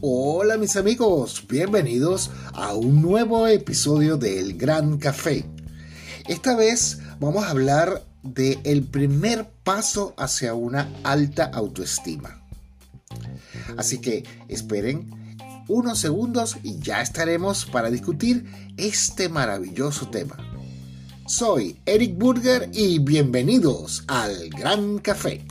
Hola mis amigos, bienvenidos a un nuevo episodio del Gran Café. Esta vez vamos a hablar de el primer paso hacia una alta autoestima. Así que esperen unos segundos y ya estaremos para discutir este maravilloso tema. Soy Eric Burger y bienvenidos al Gran Café.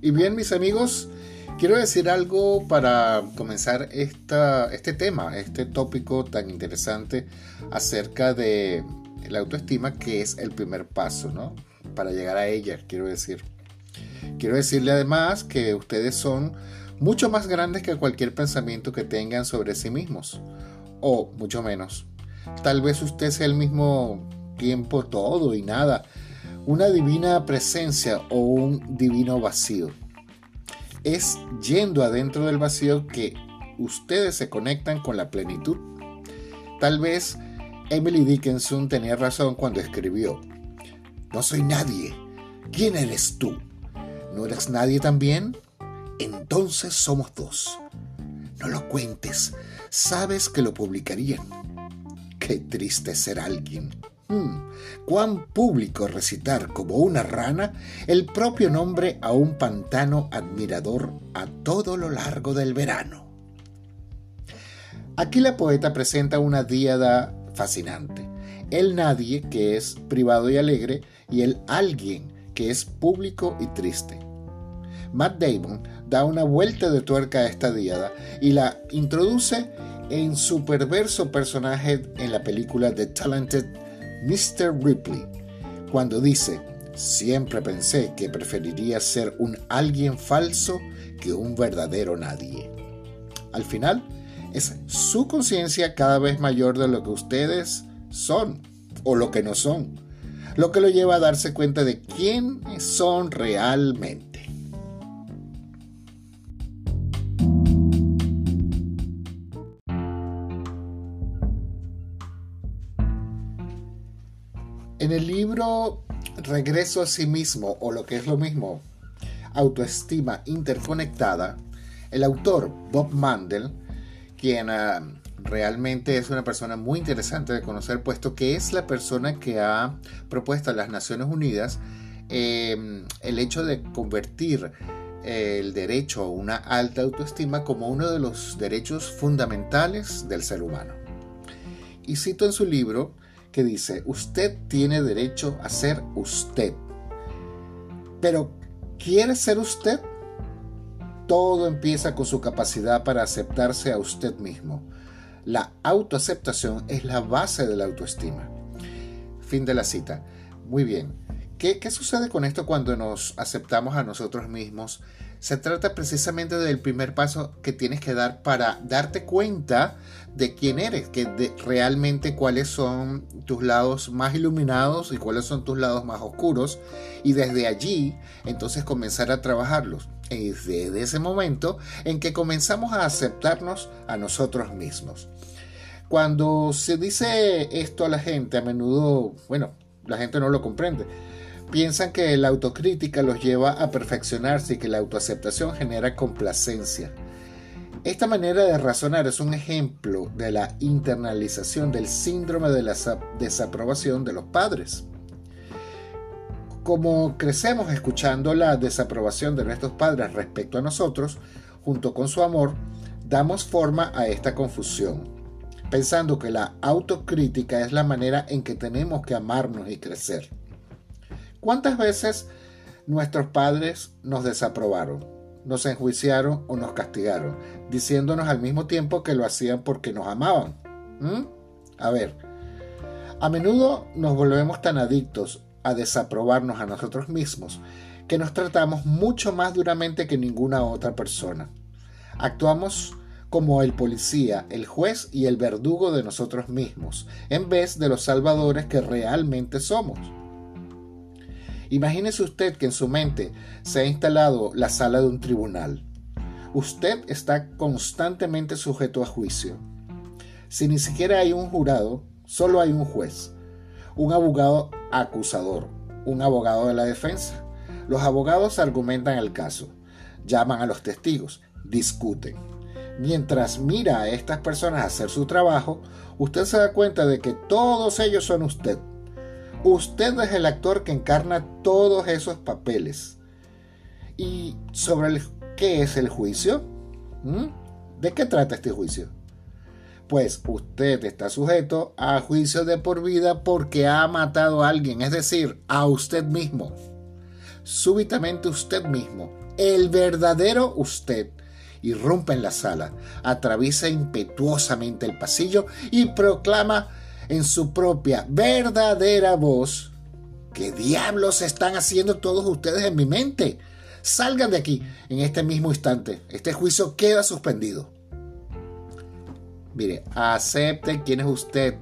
Y bien, mis amigos, quiero decir algo para comenzar esta, este tema, este tópico tan interesante acerca de la autoestima, que es el primer paso, ¿no? Para llegar a ella, quiero decir. Quiero decirle además que ustedes son mucho más grandes que cualquier pensamiento que tengan sobre sí mismos, o mucho menos. Tal vez usted sea el mismo tiempo todo y nada, una divina presencia o un divino vacío. Es yendo adentro del vacío que ustedes se conectan con la plenitud. Tal vez Emily Dickinson tenía razón cuando escribió, No soy nadie. ¿Quién eres tú? ¿No eres nadie también? Entonces somos dos. No lo cuentes. Sabes que lo publicarían. Qué triste ser alguien. Hmm, cuán público recitar como una rana el propio nombre a un pantano admirador a todo lo largo del verano. Aquí la poeta presenta una díada fascinante. El nadie que es privado y alegre y el alguien que es público y triste. Matt Damon da una vuelta de tuerca a esta díada y la introduce en su perverso personaje en la película The Talented Mr. Ripley, cuando dice, siempre pensé que preferiría ser un alguien falso que un verdadero nadie. Al final, es su conciencia cada vez mayor de lo que ustedes son o lo que no son, lo que lo lleva a darse cuenta de quiénes son realmente. En el libro Regreso a sí mismo, o lo que es lo mismo, Autoestima Interconectada, el autor Bob Mandel, quien realmente es una persona muy interesante de conocer, puesto que es la persona que ha propuesto a las Naciones Unidas em, el hecho de convertir el derecho a una alta autoestima como uno de los derechos fundamentales del ser humano. Y cito en su libro que dice, usted tiene derecho a ser usted. Pero, ¿quiere ser usted? Todo empieza con su capacidad para aceptarse a usted mismo. La autoaceptación es la base de la autoestima. Fin de la cita. Muy bien. ¿Qué, ¿Qué, sucede con esto cuando nos aceptamos a nosotros mismos? Se trata precisamente del primer paso que tienes que dar para darte cuenta de quién eres, que realmente cuáles son tus lados más iluminados y cuáles son tus lados más oscuros y desde allí entonces comenzar a trabajarlos. Es desde ese momento en que comenzamos a aceptarnos a nosotros mismos. Cuando se dice esto a la gente, a menudo, bueno, la gente no lo comprende. Piensan que la autocrítica los lleva a perfeccionarse y que la autoaceptación genera complacencia. Esta manera de razonar es un ejemplo de la internalización del síndrome de la desaprobación de los padres. Como crecemos escuchando la desaprobación de nuestros padres respecto a nosotros, junto con su amor, damos forma a esta confusión, pensando que la autocrítica es la manera en que tenemos que amarnos y crecer. ¿Cuántas veces nuestros padres nos desaprobaron? nos enjuiciaron o nos castigaron, diciéndonos al mismo tiempo que lo hacían porque nos amaban. ¿Mm? A ver, a menudo nos volvemos tan adictos a desaprobarnos a nosotros mismos que nos tratamos mucho más duramente que ninguna otra persona. Actuamos como el policía, el juez y el verdugo de nosotros mismos, en vez de los salvadores que realmente somos. Imagínese usted que en su mente se ha instalado la sala de un tribunal. Usted está constantemente sujeto a juicio. Si ni siquiera hay un jurado, solo hay un juez, un abogado acusador, un abogado de la defensa. Los abogados argumentan el caso, llaman a los testigos, discuten. Mientras mira a estas personas hacer su trabajo, usted se da cuenta de que todos ellos son usted. Usted es el actor que encarna todos esos papeles. ¿Y sobre qué es el juicio? ¿Mm? ¿De qué trata este juicio? Pues usted está sujeto a juicio de por vida porque ha matado a alguien, es decir, a usted mismo. Súbitamente usted mismo, el verdadero usted, irrumpe en la sala, atraviesa impetuosamente el pasillo y proclama en su propia verdadera voz, ¿qué diablos están haciendo todos ustedes en mi mente? Salgan de aquí en este mismo instante. Este juicio queda suspendido. Mire, acepte quién es usted.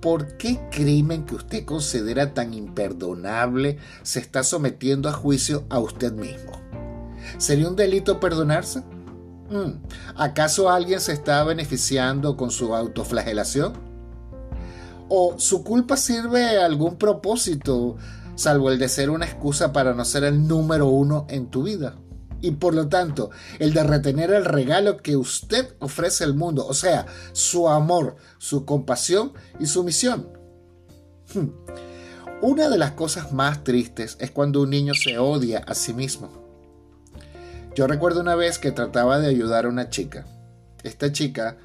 ¿Por qué crimen que usted considera tan imperdonable se está sometiendo a juicio a usted mismo? ¿Sería un delito perdonarse? Mm. ¿Acaso alguien se está beneficiando con su autoflagelación? ¿O su culpa sirve a algún propósito, salvo el de ser una excusa para no ser el número uno en tu vida? Y por lo tanto, el de retener el regalo que usted ofrece al mundo, o sea, su amor, su compasión y su misión. Hmm. Una de las cosas más tristes es cuando un niño se odia a sí mismo. Yo recuerdo una vez que trataba de ayudar a una chica. Esta chica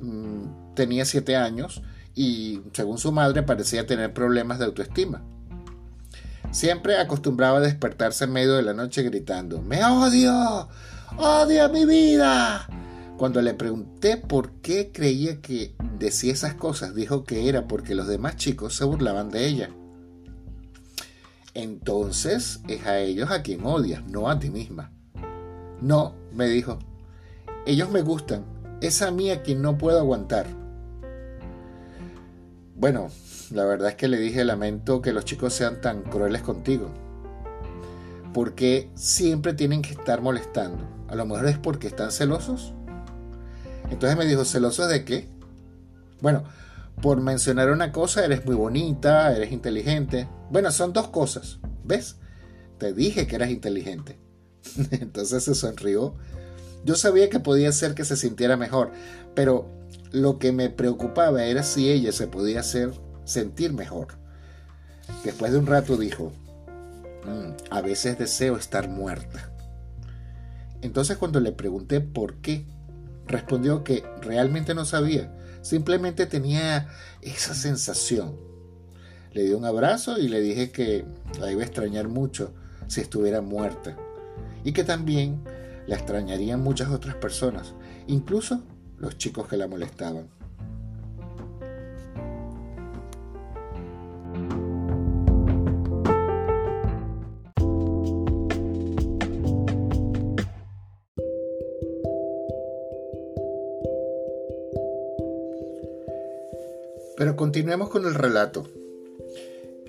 mm, tenía 7 años y según su madre parecía tener problemas de autoestima. Siempre acostumbraba a despertarse en medio de la noche gritando, ¡Me odio! ¡Odio mi vida! Cuando le pregunté por qué creía que decía esas cosas, dijo que era porque los demás chicos se burlaban de ella. Entonces es a ellos a quien odias, no a ti misma. No, me dijo. Ellos me gustan. Es a mí a quien no puedo aguantar. Bueno, la verdad es que le dije, lamento que los chicos sean tan crueles contigo. Porque siempre tienen que estar molestando. A lo mejor es porque están celosos. Entonces me dijo, ¿celosos de qué? Bueno, por mencionar una cosa, eres muy bonita, eres inteligente. Bueno, son dos cosas. ¿Ves? Te dije que eras inteligente. Entonces se sonrió. Yo sabía que podía ser que se sintiera mejor, pero lo que me preocupaba era si ella se podía hacer sentir mejor. Después de un rato dijo, mm, a veces deseo estar muerta. Entonces cuando le pregunté por qué, respondió que realmente no sabía, simplemente tenía esa sensación. Le di un abrazo y le dije que la iba a extrañar mucho si estuviera muerta y que también la extrañarían muchas otras personas, incluso los chicos que la molestaban. Pero continuemos con el relato.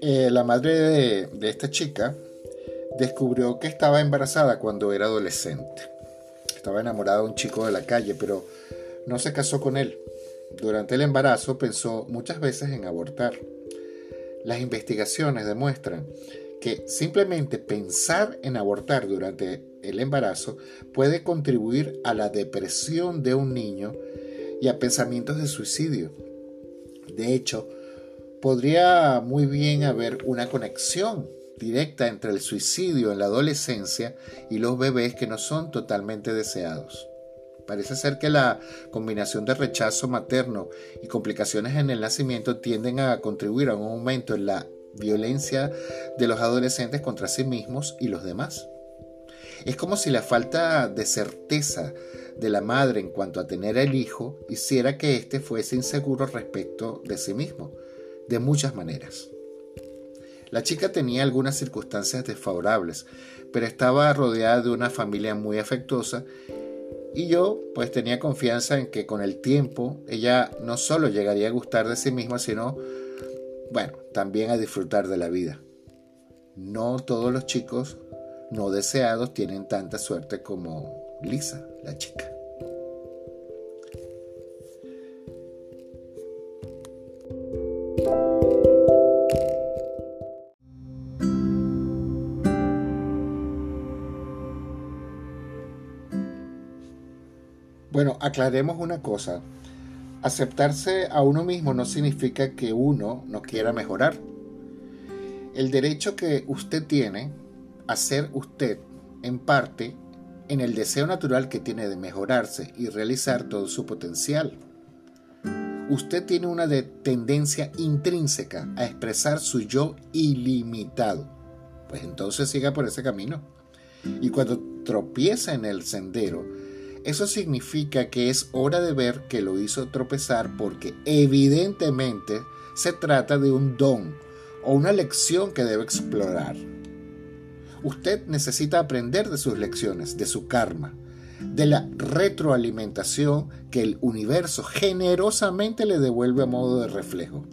Eh, la madre de esta chica descubrió que estaba embarazada cuando era adolescente. Estaba enamorada de un chico de la calle, pero no se casó con él. Durante el embarazo pensó muchas veces en abortar. Las investigaciones demuestran que simplemente pensar en abortar durante el embarazo puede contribuir a la depresión de un niño y a pensamientos de suicidio. De hecho, podría muy bien haber una conexión directa entre el suicidio en la adolescencia y los bebés que no son totalmente deseados. Parece ser que la combinación de rechazo materno y complicaciones en el nacimiento tienden a contribuir a un aumento en la violencia de los adolescentes contra sí mismos y los demás. Es como si la falta de certeza de la madre en cuanto a tener el hijo hiciera que éste fuese inseguro respecto de sí mismo, de muchas maneras. La chica tenía algunas circunstancias desfavorables, pero estaba rodeada de una familia muy afectuosa y yo pues tenía confianza en que con el tiempo ella no solo llegaría a gustar de sí misma, sino, bueno, también a disfrutar de la vida. no todos los chicos no deseados tienen tanta suerte como Lisa, la chica. Bueno, aclaremos una cosa. Aceptarse a uno mismo no significa que uno no quiera mejorar. El derecho que usted tiene a ser usted, en parte, en el deseo natural que tiene de mejorarse y realizar todo su potencial. Usted tiene una tendencia intrínseca a expresar su yo ilimitado. Pues entonces siga por ese camino. Y cuando tropieza en el sendero, eso significa que es hora de ver que lo hizo tropezar porque evidentemente se trata de un don o una lección que debe explorar. Usted necesita aprender de sus lecciones, de su karma, de la retroalimentación que el universo generosamente le devuelve a modo de reflejo.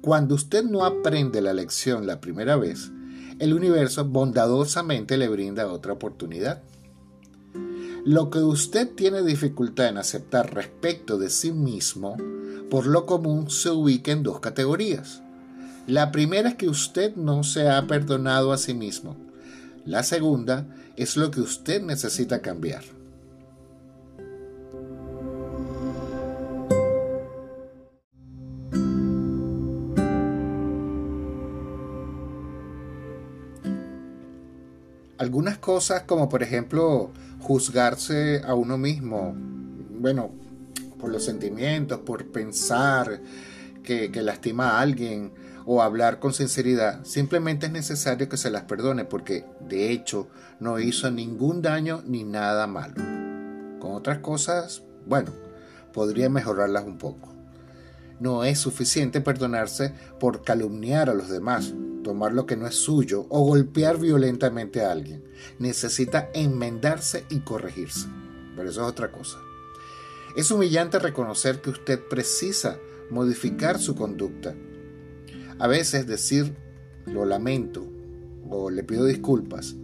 Cuando usted no aprende la lección la primera vez, el universo bondadosamente le brinda otra oportunidad. Lo que usted tiene dificultad en aceptar respecto de sí mismo, por lo común se ubica en dos categorías. La primera es que usted no se ha perdonado a sí mismo. La segunda es lo que usted necesita cambiar. Algunas cosas como por ejemplo juzgarse a uno mismo, bueno, por los sentimientos, por pensar que, lastima a alguien o hablar con sinceridad, simplemente es necesario que se las perdone porque de hecho no hizo ningún daño ni nada malo. Con otras cosas, bueno, podría mejorarlas un poco. No es suficiente perdonarse por calumniar a los demás, tomar lo que no es suyo o golpear violentamente a alguien. Necesita enmendarse y corregirse. Pero eso es otra cosa. Es humillante reconocer que usted precisa modificar su conducta. A veces decir lo lamento o le pido disculpas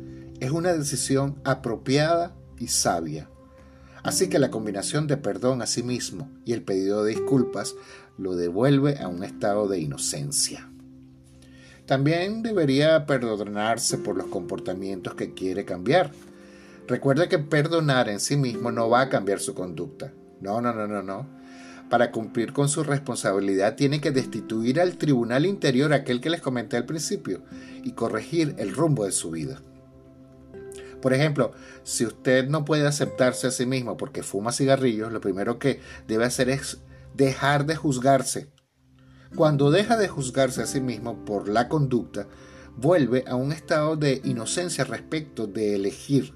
es una decisión apropiada y sabia. Así que la combinación de perdón a sí mismo y el pedido de disculpas lo devuelve a un estado de inocencia. También debería perdonarse por los comportamientos que quiere cambiar. Recuerde que perdonar en sí mismo no va a cambiar su conducta. No, no, no, no, no. Para cumplir con su responsabilidad tiene que destituir al tribunal interior aquel que les comenté al principio y corregir el rumbo de su vida. Por ejemplo, si usted no puede aceptarse a sí mismo porque fuma cigarrillos, lo primero que debe hacer es dejar de juzgarse cuando deja de juzgarse a sí mismo por la conducta, vuelve a un estado de inocencia respecto de elegir.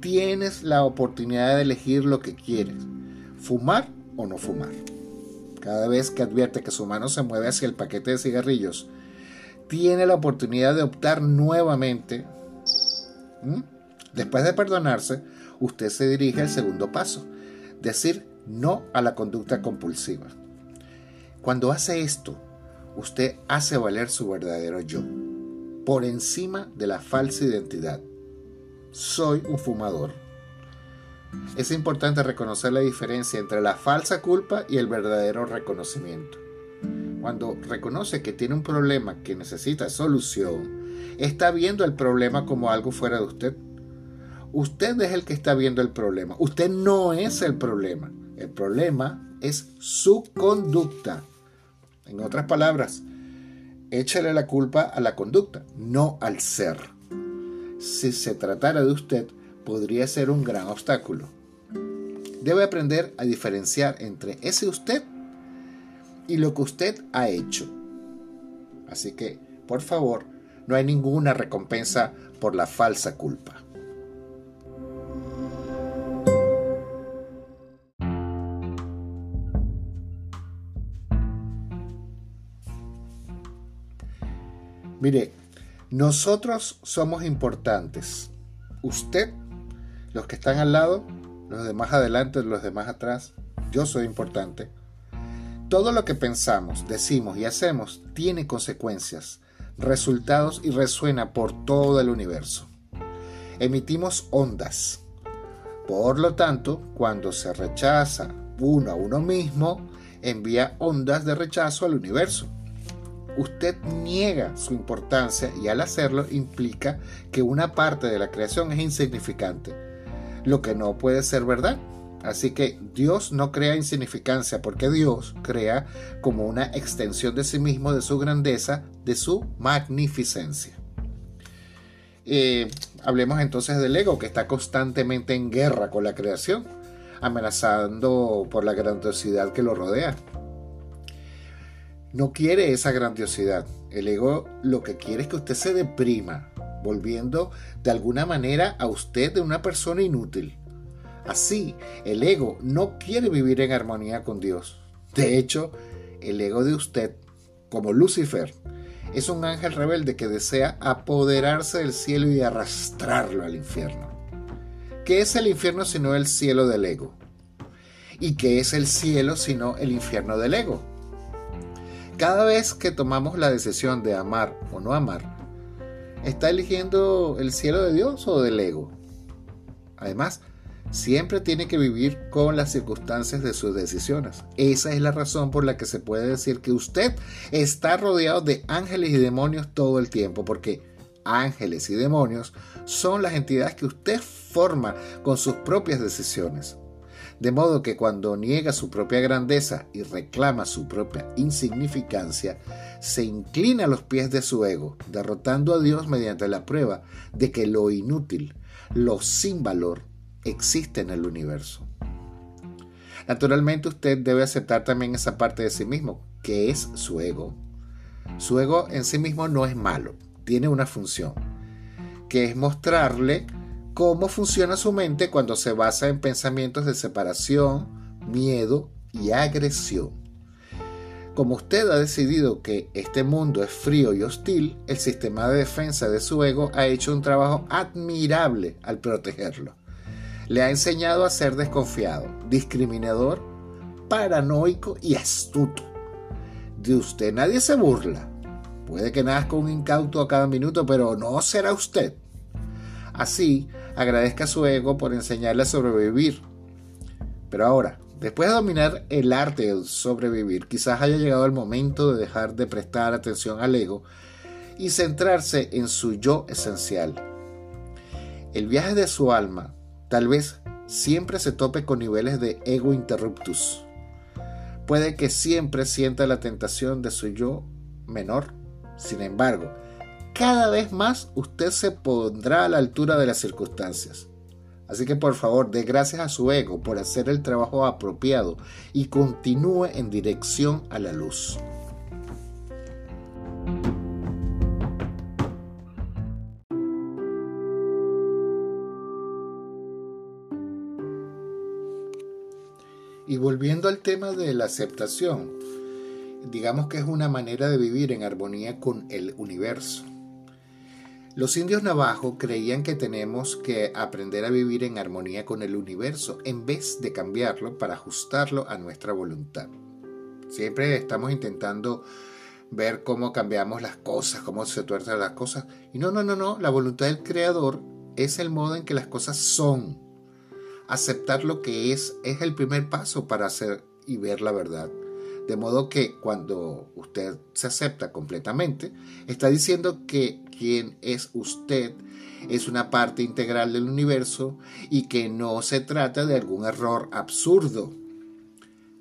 Tienes la oportunidad de elegir lo que quieres, fumar o no fumar. Cada vez que advierte que su mano se mueve hacia el paquete de cigarrillos, tiene la oportunidad de optar nuevamente. Después de perdonarse, usted se dirige al segundo paso, decir no a la conducta compulsiva. Cuando hace esto, usted hace valer su verdadero yo, por encima de la falsa identidad. Soy un fumador. Es importante reconocer la diferencia entre la falsa culpa y el verdadero reconocimiento. Cuando reconoce que tiene un problema que necesita solución, está viendo el problema como algo fuera de usted. Usted es el que está viendo el problema. Usted no es el problema. El problema es su conducta. En otras palabras, échale la culpa a la conducta, no al ser. Si se tratara de usted, podría ser un gran obstáculo. Debe aprender a diferenciar entre ese usted y lo que usted ha hecho. Así que, por favor, no hay ninguna recompensa por la falsa culpa. Mire, nosotros somos importantes. Usted, los que están al lado, los demás adelante, los demás atrás, yo soy importante. Todo lo que pensamos, decimos y hacemos tiene consecuencias resultados y resuena por todo el universo. Emitimos ondas. Por lo tanto, cuando se rechaza uno a uno mismo, envía ondas de rechazo al universo. Usted niega su importancia y al hacerlo implica que una parte de la creación es insignificante, lo que no puede ser verdad. Así que Dios no crea insignificancia porque Dios crea como una extensión de sí mismo, de su grandeza, de su magnificencia. Eh, hablemos entonces del ego que está constantemente en guerra con la creación amenazando por la grandiosidad que lo rodea. No quiere esa grandiosidad. El ego lo que quiere es que usted se deprima, volviendo de alguna manera a usted de una persona inútil. Así, el ego no quiere vivir en armonía con Dios. De hecho, el ego de usted, como Lucifer, es un ángel rebelde que desea apoderarse del cielo y arrastrarlo al infierno. ¿Qué es el infierno sino el cielo del ego? ¿Y qué es el cielo sino el infierno del ego? Cada vez que tomamos la decisión de amar o no amar, ¿está eligiendo el cielo de Dios o del ego? Además, siempre tiene que vivir con las circunstancias de sus decisiones. Esa es la razón por la que se puede decir que usted está rodeado de ángeles y demonios todo el tiempo, porque ángeles y demonios son las entidades que usted forma con sus propias decisiones. De modo que cuando niega su propia grandeza y reclama su propia insignificancia, se inclina a los pies de su ego, derrotando a Dios mediante la prueba de que lo inútil, lo sin valor, existe en el universo. Naturalmente usted debe aceptar también esa parte de sí mismo, que es su ego. Su ego en sí mismo no es malo, tiene una función, que es mostrarle cómo funciona su mente cuando se basa en pensamientos de separación, miedo y agresión. Como usted ha decidido que este mundo es frío y hostil, el sistema de defensa de su ego ha hecho un trabajo admirable al protegerlo. Le ha enseñado a ser desconfiado, discriminador, paranoico y astuto. De usted nadie se burla, Puede que nazca un incauto a cada minuto, pero no será usted. Así, agradezca a su ego por enseñarle a sobrevivir. Pero ahora, después de dominar el arte de sobrevivir, quizás haya llegado el momento de dejar de prestar atención al ego y centrarse en su yo esencial. El viaje de su alma tal vez siempre se tope con niveles de ego interruptus. Puede que siempre sienta la tentación de su yo menor sin embargo, cada vez más usted se pondrá a la altura de las circunstancias. Así que por favor, dé gracias a su ego por hacer el trabajo apropiado y continúe en dirección a la luz. Y volviendo al tema de la aceptación, digamos que es una manera de vivir en armonía con el universo. Los indios navajos creían que tenemos que aprender a vivir en armonía con el universo en vez de cambiarlo para ajustarlo a nuestra voluntad. Siempre estamos intentando ver cómo cambiamos las cosas, cómo se tuercen las cosas. Y no, no, no, no, la voluntad del creador es el modo en que las cosas son. Aceptar lo que es es el primer paso para hacer y ver la verdad. De modo que cuando usted se acepta completamente, está diciendo que quien es usted es una parte integral del universo y que no se trata de algún error absurdo.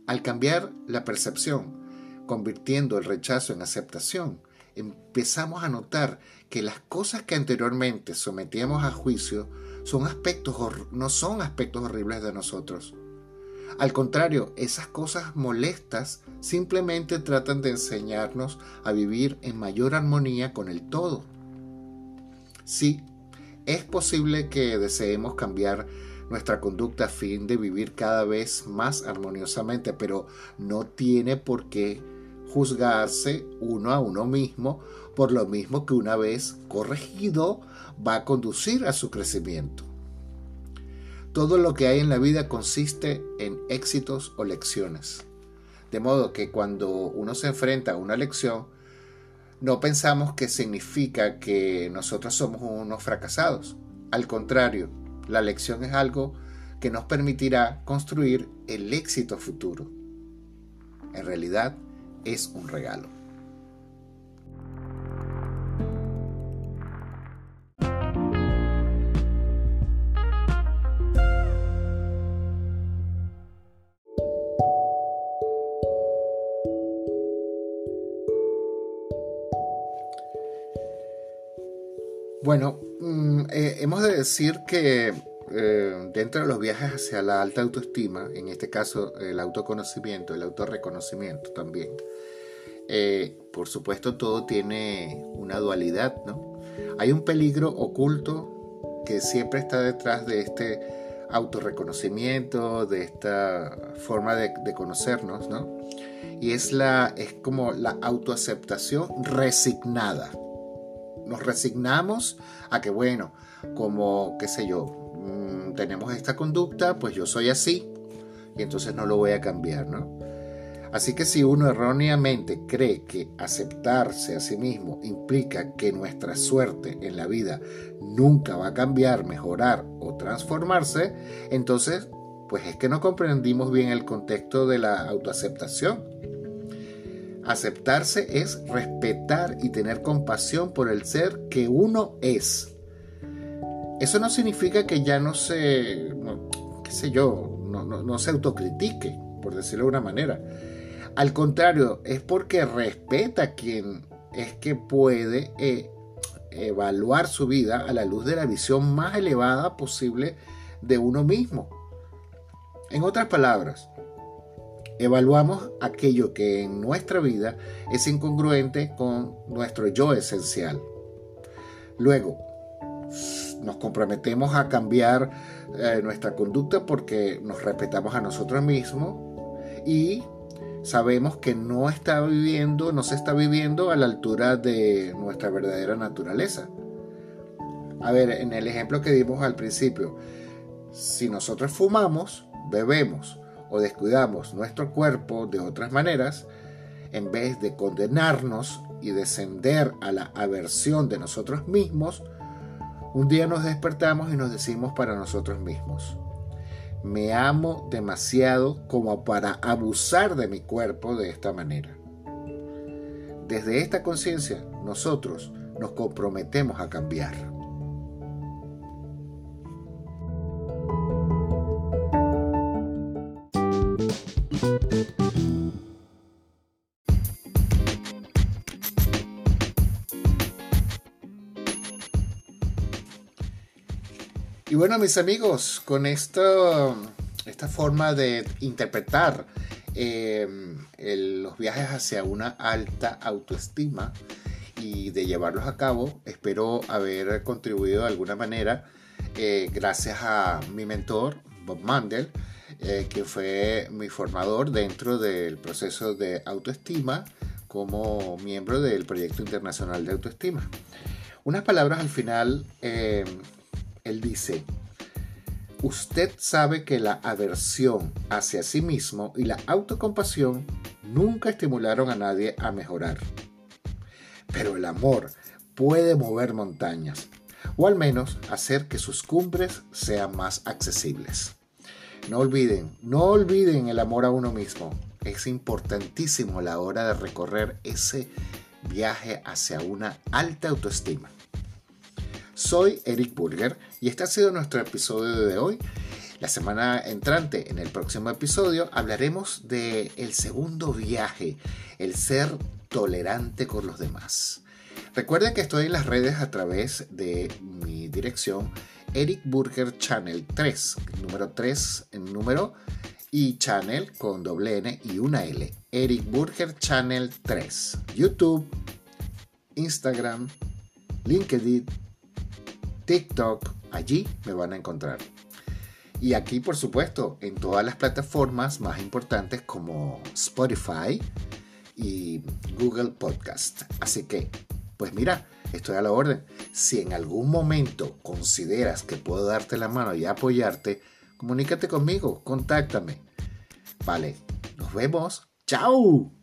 Al cambiar la percepción, convirtiendo el rechazo en aceptación, empezamos a notar que las cosas que anteriormente sometíamos a juicio son aspectos, no son aspectos horribles de nosotros al contrario, esas cosas molestas simplemente tratan de enseñarnos a vivir en mayor armonía con el todo. Sí, es posible que deseemos cambiar nuestra conducta a fin de vivir cada vez más armoniosamente, pero no tiene por qué juzgarse uno a uno mismo por lo mismo que una vez corregido va a conducir a su crecimiento. Todo lo que hay en la vida consiste en éxitos o lecciones. De modo que cuando uno se enfrenta a una lección, no pensamos que significa que nosotros somos unos fracasados. Al contrario, la lección es algo que nos permitirá construir el éxito futuro. En realidad es un regalo. Bueno, mm, eh, hemos de decir que eh, dentro de los viajes hacia la alta autoestima, en este caso el autoconocimiento, el autorreconocimiento también, eh, por supuesto todo tiene una dualidad, ¿no? Hay un peligro oculto que siempre está detrás de este autorreconocimiento, de esta forma de, de conocernos, ¿no? Y es, la, es como la autoaceptación resignada nos resignamos a que, bueno, como, qué sé yo, mm, tenemos esta conducta, pues yo soy así y entonces no lo voy a cambiar, ¿no? Así que si uno erróneamente cree que aceptarse a sí mismo implica que nuestra suerte en la vida nunca va a cambiar, mejorar o transformarse, entonces pues es que no comprendimos bien el contexto de la autoaceptación. Aceptarse es respetar y tener compasión por el ser que uno es. Eso no significa que ya no se, qué sé yo, no, se autocritique, por decirlo de una manera. Al contrario, es porque respeta a quien es que puede eh, evaluar su vida a la luz de la visión más elevada posible de uno mismo. En otras palabras, evaluamos aquello que en nuestra vida es incongruente con nuestro yo esencial. Luego, nos comprometemos a cambiar eh, nuestra conducta porque nos respetamos a nosotros mismos y sabemos que no está viviendo, no se está viviendo a la altura de nuestra verdadera naturaleza. A ver, en el ejemplo que dimos al principio, si nosotros fumamos, bebemos, o descuidamos nuestro cuerpo de otras maneras, en vez de condenarnos y descender a la aversión de nosotros mismos, un día nos despertamos y nos decimos para nosotros mismos, me amo demasiado como para abusar de mi cuerpo de esta manera. Desde esta conciencia, nosotros nos comprometemos a cambiar. Bueno, mis amigos, con esto, esta forma de interpretar em, los viajes hacia una alta autoestima y de llevarlos a cabo, espero haber contribuido de alguna manera eh, gracias a mi mentor, Bob Mandel, eh, que fue mi formador dentro del proceso de autoestima como miembro del proyecto internacional de autoestima. Unas palabras al final, eh, él dice, usted sabe que la aversión hacia sí mismo y la autocompasión nunca estimularon a nadie a mejorar. Pero el amor puede mover montañas, o al menos hacer que sus cumbres sean más accesibles. No olviden, no olviden el amor a uno mismo. Es importantísimo a la hora de recorrer ese viaje hacia una alta autoestima. Soy Eric Burger y este ha sido nuestro episodio de hoy. La semana entrante, en el próximo episodio, hablaremos de el segundo viaje, el ser tolerante con los demás. Recuerden que estoy en las redes a través de mi dirección Eric Burger Channel 3, número 3 en número y channel con doble N y una L. Eric Burger Channel 3. YouTube, Instagram, LinkedIn, TikTok. Allí me van a encontrar. Y aquí, por supuesto, en todas las plataformas más importantes como Spotify y Google Podcast. Así que, pues mira, estoy a la orden. Si en algún momento consideras que puedo darte la mano y apoyarte, comunícate conmigo, contáctame. Vale, nos vemos. ¡Chao!